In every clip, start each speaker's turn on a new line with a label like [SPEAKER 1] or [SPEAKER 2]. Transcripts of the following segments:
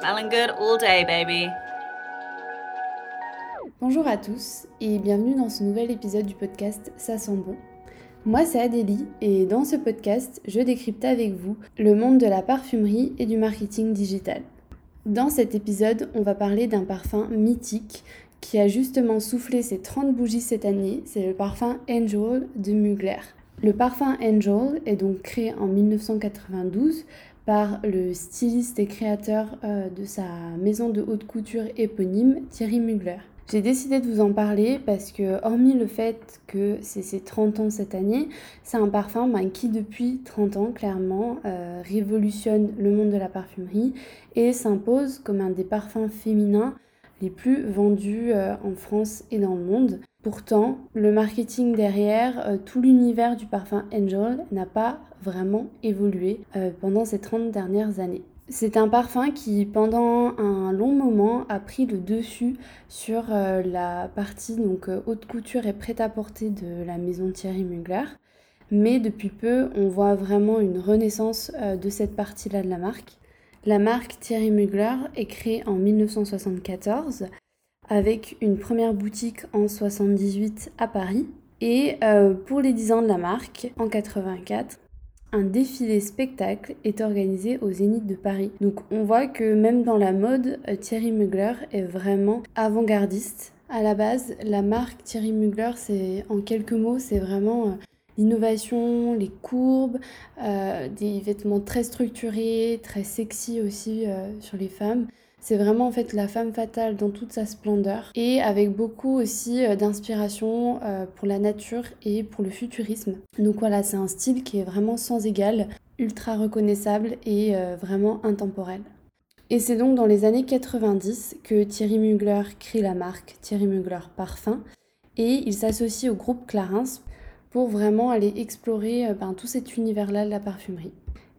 [SPEAKER 1] Good all day, baby.
[SPEAKER 2] Bonjour à tous et bienvenue dans ce nouvel épisode du podcast Ça sent bon. Moi c'est Adélie et dans ce podcast je décrypte avec vous le monde de la parfumerie et du marketing digital. Dans cet épisode on va parler d'un parfum mythique qui a justement soufflé ses 30 bougies cette année, c'est le parfum Angel de Mugler. Le parfum Angel est donc créé en 1992 par le styliste et créateur euh, de sa maison de haute couture éponyme Thierry Mugler. J'ai décidé de vous en parler parce que, hormis le fait que c'est ses 30 ans cette année, c'est un parfum ben, qui, depuis 30 ans, clairement, euh, révolutionne le monde de la parfumerie et s'impose comme un des parfums féminins les plus vendus euh, en France et dans le monde. Pourtant, le marketing derrière, euh, tout l'univers du parfum Angel n'a pas vraiment évolué euh, pendant ces 30 dernières années. C'est un parfum qui, pendant un long moment, a pris le dessus sur la partie donc haute couture et prêt-à-porter de la maison Thierry Mugler. Mais depuis peu, on voit vraiment une renaissance de cette partie-là de la marque. La marque Thierry Mugler est créée en 1974 avec une première boutique en 78 à Paris. Et euh, pour les 10 ans de la marque, en 84, un défilé spectacle est organisé au Zénith de Paris. Donc on voit que même dans la mode, euh, Thierry Mugler est vraiment avant-gardiste. À la base, la marque Thierry Mugler, c'est en quelques mots, c'est vraiment euh, l'innovation, les courbes, des vêtements très structurés, très sexy aussi sur les femmes. C'est vraiment en fait la femme fatale dans toute sa splendeur et avec beaucoup aussi euh, d'inspiration pour la nature et pour le futurisme. Donc voilà, c'est un style qui est vraiment sans égal, ultra reconnaissable et vraiment intemporel. Et c'est donc dans les années 90 que Thierry Mugler crée la marque Thierry Mugler Parfum et il s'associe au groupe Clarins pour vraiment aller explorer euh, ben, tout cet univers-là de la parfumerie.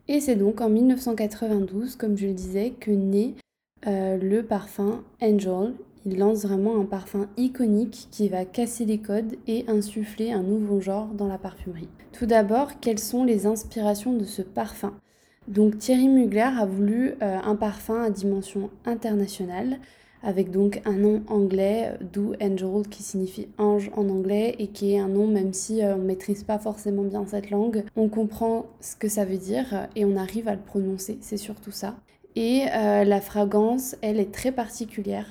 [SPEAKER 2] Et c'est donc en 1992, comme je le disais, que naît euh, le parfum Angel. Il lance vraiment un parfum iconique qui va casser les codes et insuffler un nouveau genre dans la parfumerie. Tout d'abord, quelles sont les inspirations de ce parfum? Donc Thierry Mugler a voulu euh, un parfum à dimension internationale avec donc un nom anglais, d'où Angel qui signifie ange en anglais et qui est un nom même si euh, on ne maîtrise pas forcément bien cette langue, on comprend ce que ça veut dire et on arrive à le prononcer, c'est surtout ça. Et euh, la fragrance, elle est très particulière.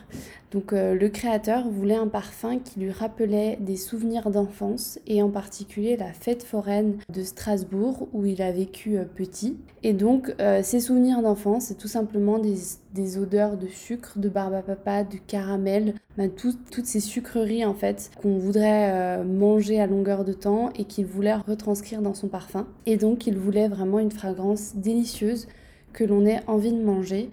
[SPEAKER 2] Donc euh, le créateur voulait un parfum qui lui rappelait des souvenirs d'enfance et en particulier la fête foraine de Strasbourg où il a vécu euh, petit. Et donc ces souvenirs d'enfance, c'est tout simplement des, odeurs de sucre, de barbe à papa, de caramel, ben, toutes ces sucreries en fait qu'on voudrait manger à longueur de temps et qu'il voulait retranscrire dans son parfum. Et donc il voulait vraiment une fragrance délicieuse que l'on ait envie de manger.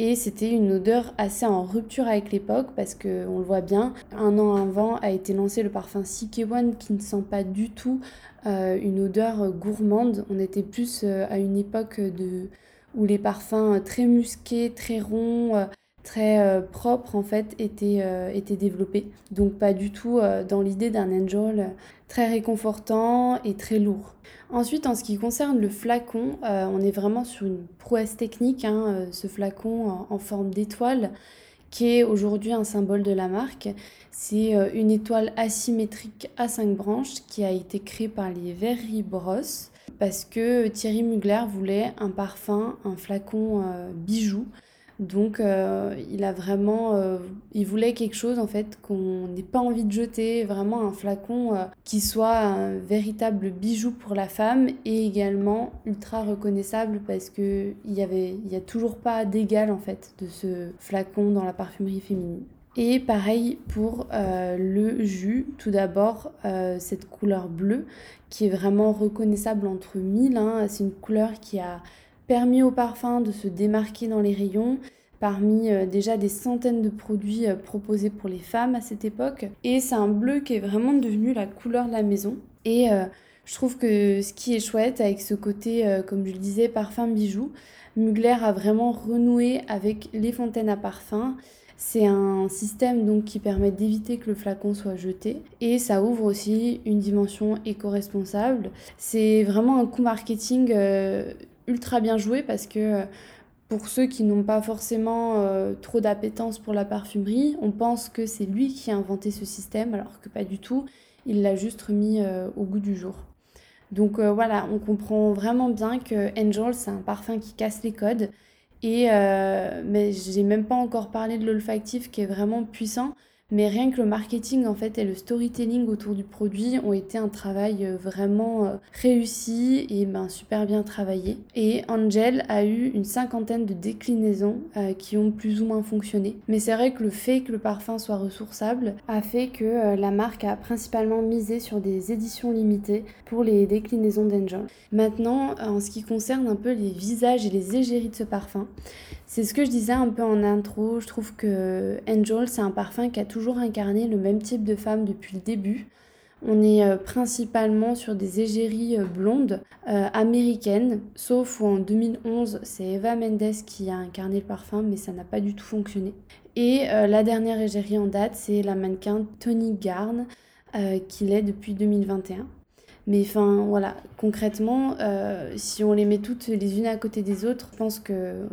[SPEAKER 2] Et c'était une odeur assez en rupture avec l'époque parce que on le voit bien, un an avant a été lancé le parfum One qui ne sent pas du tout euh, une odeur gourmande. On était plus euh, à une époque de, où les parfums très musqués, très ronds, euh, très propres en fait étaient, étaient développés. Donc pas du tout dans l'idée d'un angel très réconfortant et très lourd. Ensuite, en ce qui concerne le flacon, euh, on est vraiment sur une prouesse technique, hein, euh, ce flacon en, forme d'étoile qui est aujourd'hui un symbole de la marque. C'est euh, une étoile asymétrique à cinq branches qui a été créée par les Very Bros parce que Thierry Mugler voulait un parfum, un flacon bijou donc euh, il a vraiment, euh, il voulait quelque chose en fait qu'on n'ait pas envie de jeter, vraiment un flacon euh, qui soit un véritable bijou pour la femme et également ultra reconnaissable parce que il y avait, il y a toujours pas d'égal en fait de ce flacon dans la parfumerie féminine. Et pareil pour le jus, tout d'abord cette couleur bleue qui est vraiment reconnaissable entre mille. Hein. C'est une couleur qui a permis au parfum de se démarquer dans les rayons parmi euh, déjà des centaines de produits euh, proposés pour les femmes à cette époque. Et c'est un bleu qui est vraiment devenu la couleur de la maison. Et euh, je trouve que ce qui est chouette avec ce côté, comme je le disais, parfum bijou, Mugler a vraiment renoué avec les fontaines à parfum. C'est un système donc qui permet d'éviter que le flacon soit jeté et ça ouvre aussi une dimension éco-responsable. C'est vraiment un coup marketing ultra bien joué parce que pour ceux qui n'ont pas forcément trop d'appétence pour la parfumerie, on pense que c'est lui qui a inventé ce système, alors que pas du tout. Il l'a juste remis au goût du jour. Donc voilà, on comprend vraiment bien que Angel, c'est un parfum qui casse les codes. Et mais j'ai même pas encore parlé de l'olfactif qui est vraiment puissant. Mais rien que le marketing en fait et le storytelling autour du produit ont été un travail euh, vraiment euh, réussi et ben, super bien travaillé. Et Angel a eu une cinquantaine de déclinaisons euh, qui ont plus ou moins fonctionné. Mais c'est vrai que le fait que le parfum soit ressourçable a fait que la marque a principalement misé sur des éditions limitées pour les déclinaisons d'Angel. Maintenant, en ce qui concerne un peu les visages et les égéries de ce parfum, c'est ce que je disais un peu en intro. Je trouve que Angel, c'est un parfum qui a toujours incarné le même type de femme depuis le début. On est euh, principalement sur des égéries euh, blondes euh, américaines, sauf où en 2011, c'est Eva Mendes qui a incarné le parfum, mais ça n'a pas du tout fonctionné. Et la dernière égérie en date, c'est la mannequin Tony Garn, qui l'est depuis 2021. Mais enfin, voilà, concrètement, euh, si on les met toutes les unes à côté des autres, je pense que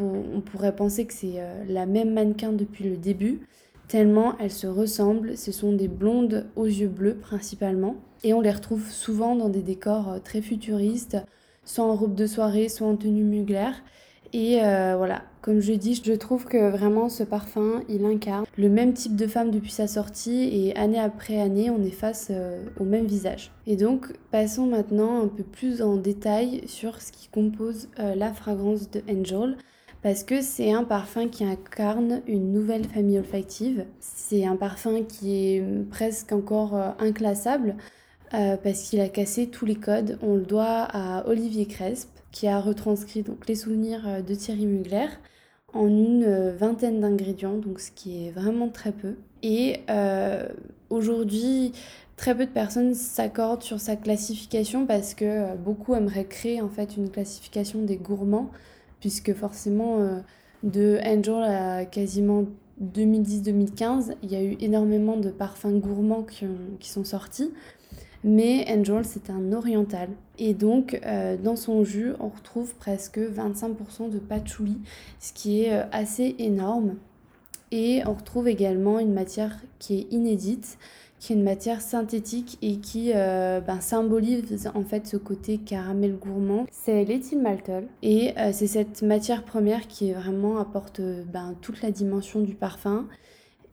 [SPEAKER 2] on pourrait penser que c'est euh, la même mannequin depuis le début, tellement elles se ressemblent. Ce sont des blondes aux yeux bleus principalement, et on les retrouve souvent dans des décors euh, très futuristes, soit en robe de soirée, soit en tenue Mugler. Et voilà, comme je dis, je trouve que vraiment ce parfum, il incarne le même type de femme depuis sa sortie et année après année, on est face euh, au même visage. Et donc, passons maintenant un peu plus en détail sur ce qui compose euh, la fragrance de Angel. Parce que c'est un parfum qui incarne une nouvelle famille olfactive. C'est un parfum qui est presque encore inclassable parce qu'il a cassé tous les codes. On le doit à Olivier Cresp qui a retranscrit donc les souvenirs euh, de Thierry Mugler en une euh, vingtaine d'ingrédients, donc ce qui est vraiment très peu. Et euh, aujourd'hui, très peu de personnes s'accordent sur sa classification parce que beaucoup aimeraient créer en fait une classification des gourmands, puisque forcément de Angel à quasiment 2010-2015, il y a eu énormément de parfums gourmands qui, qui sont sortis mais Angel c'est un oriental. Et donc euh, dans son jus on retrouve presque 25% de patchouli, ce qui est euh, assez énorme. Et on retrouve également une matière qui est inédite, qui est une matière synthétique et qui euh, ben, symbolise en fait ce côté caramel gourmand. C'est l'éthylmaltol et c'est cette matière première qui vraiment apporte ben, toute la dimension du parfum.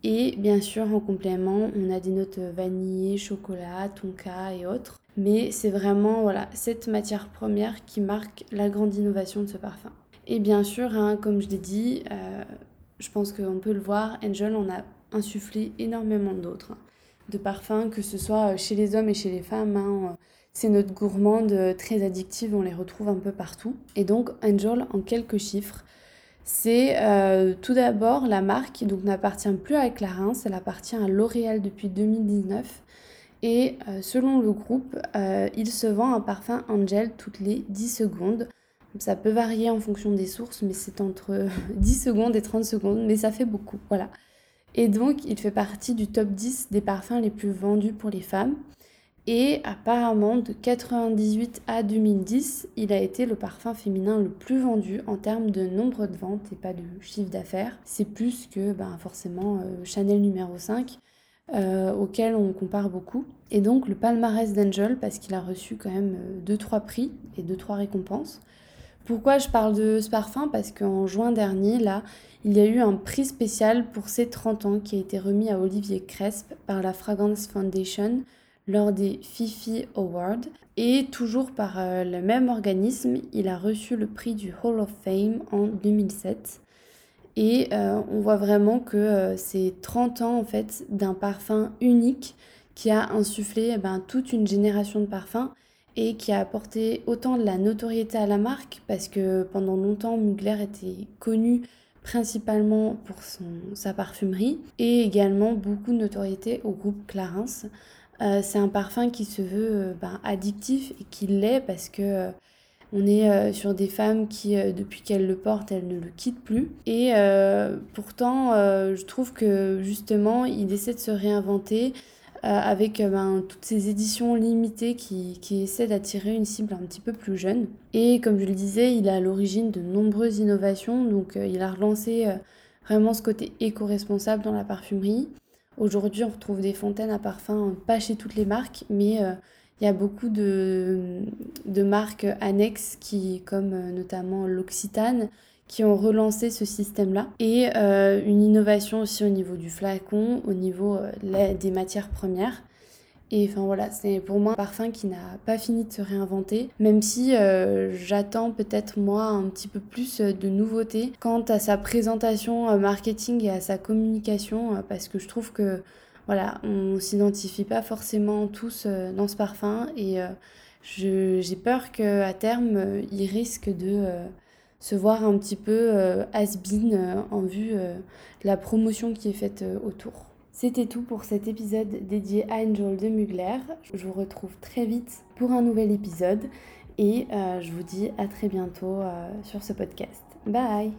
[SPEAKER 2] Et bien sûr, en complément, on a des notes vanille, chocolat, tonka et autres. Mais c'est vraiment voilà, cette matière première qui marque la grande innovation de ce parfum. Et bien sûr, hein, comme je l'ai dit, euh, je pense qu'on peut le voir, Angel en a insufflé énormément d'autres. Hein, de parfums, que ce soit chez les hommes et chez les femmes. Hein, ces notes gourmandes très addictives, on les retrouve un peu partout. Et donc, Angel, en quelques chiffres, c'est euh, tout d'abord la marque donc n'appartient plus à Clarins, elle appartient à L'Oréal depuis 2019. Et euh, selon le groupe, euh, il se vend un parfum Angel toutes les 10 secondes. Ça peut varier en fonction des sources, mais c'est entre 10 secondes et 30 secondes, mais ça fait beaucoup, voilà. Et donc, il fait partie du top 10 des parfums les plus vendus pour les femmes. Et apparemment, de 98 à 2010, il a été le parfum féminin le plus vendu en termes de nombre de ventes et pas de chiffre d'affaires. C'est plus que ben, forcément euh, Chanel numéro 5, euh, auquel on compare beaucoup. Et donc le palmarès d'Angel, parce qu'il a reçu quand même 2-3 euh, prix et 2-3 récompenses. Pourquoi je parle de ce parfum? Parce qu'en juin dernier, là, il y a eu un prix spécial pour ses 30 ans qui a été remis à Olivier Cresp par la Fragrance Foundation lors des Fifi Awards. Et toujours par euh, le même organisme, il a reçu le prix du Hall of Fame en 2007. Et euh, on voit vraiment que euh, c'est 30 ans en fait d'un parfum unique qui a insufflé eh ben, toute une génération de parfums et qui a apporté autant de la notoriété à la marque parce que pendant longtemps Mugler était connu principalement pour son, sa parfumerie et également beaucoup de notoriété au groupe Clarins euh, c'est un parfum qui se veut euh, ben, addictif et qui l'est parce que euh, on est sur des femmes qui, depuis qu'elles le portent, elles ne le quittent plus. Et pourtant, je trouve que justement, il essaie de se réinventer. avec ben, toutes ces éditions limitées qui, qui essaient d'attirer une cible un petit peu plus jeune. Et comme je le disais, il est à l'origine de nombreuses innovations, donc il a relancé vraiment ce côté éco-responsable dans la parfumerie. Aujourd'hui, on retrouve des fontaines à parfum, pas chez toutes les marques, mais euh, il y a beaucoup de, marques annexes qui, comme euh, notamment l'Occitane, qui ont relancé ce système-là. Et euh, une innovation aussi au niveau du flacon, au niveau des matières premières. Et enfin voilà, c'est pour moi un parfum qui n'a pas fini de se réinventer, même si euh, j'attends peut-être moi un petit peu plus euh, de nouveautés quant à sa présentation euh, marketing et à sa communication, parce que je trouve que voilà, on s'identifie pas forcément tous dans ce parfum et j'ai peur qu'à terme il risque de se voir un petit peu has-been en vue de la promotion qui est faite autour. C'était tout pour cet épisode dédié à Angel de Mugler. Je vous retrouve très vite pour un nouvel épisode et euh, je vous dis à très bientôt euh, sur ce podcast. Bye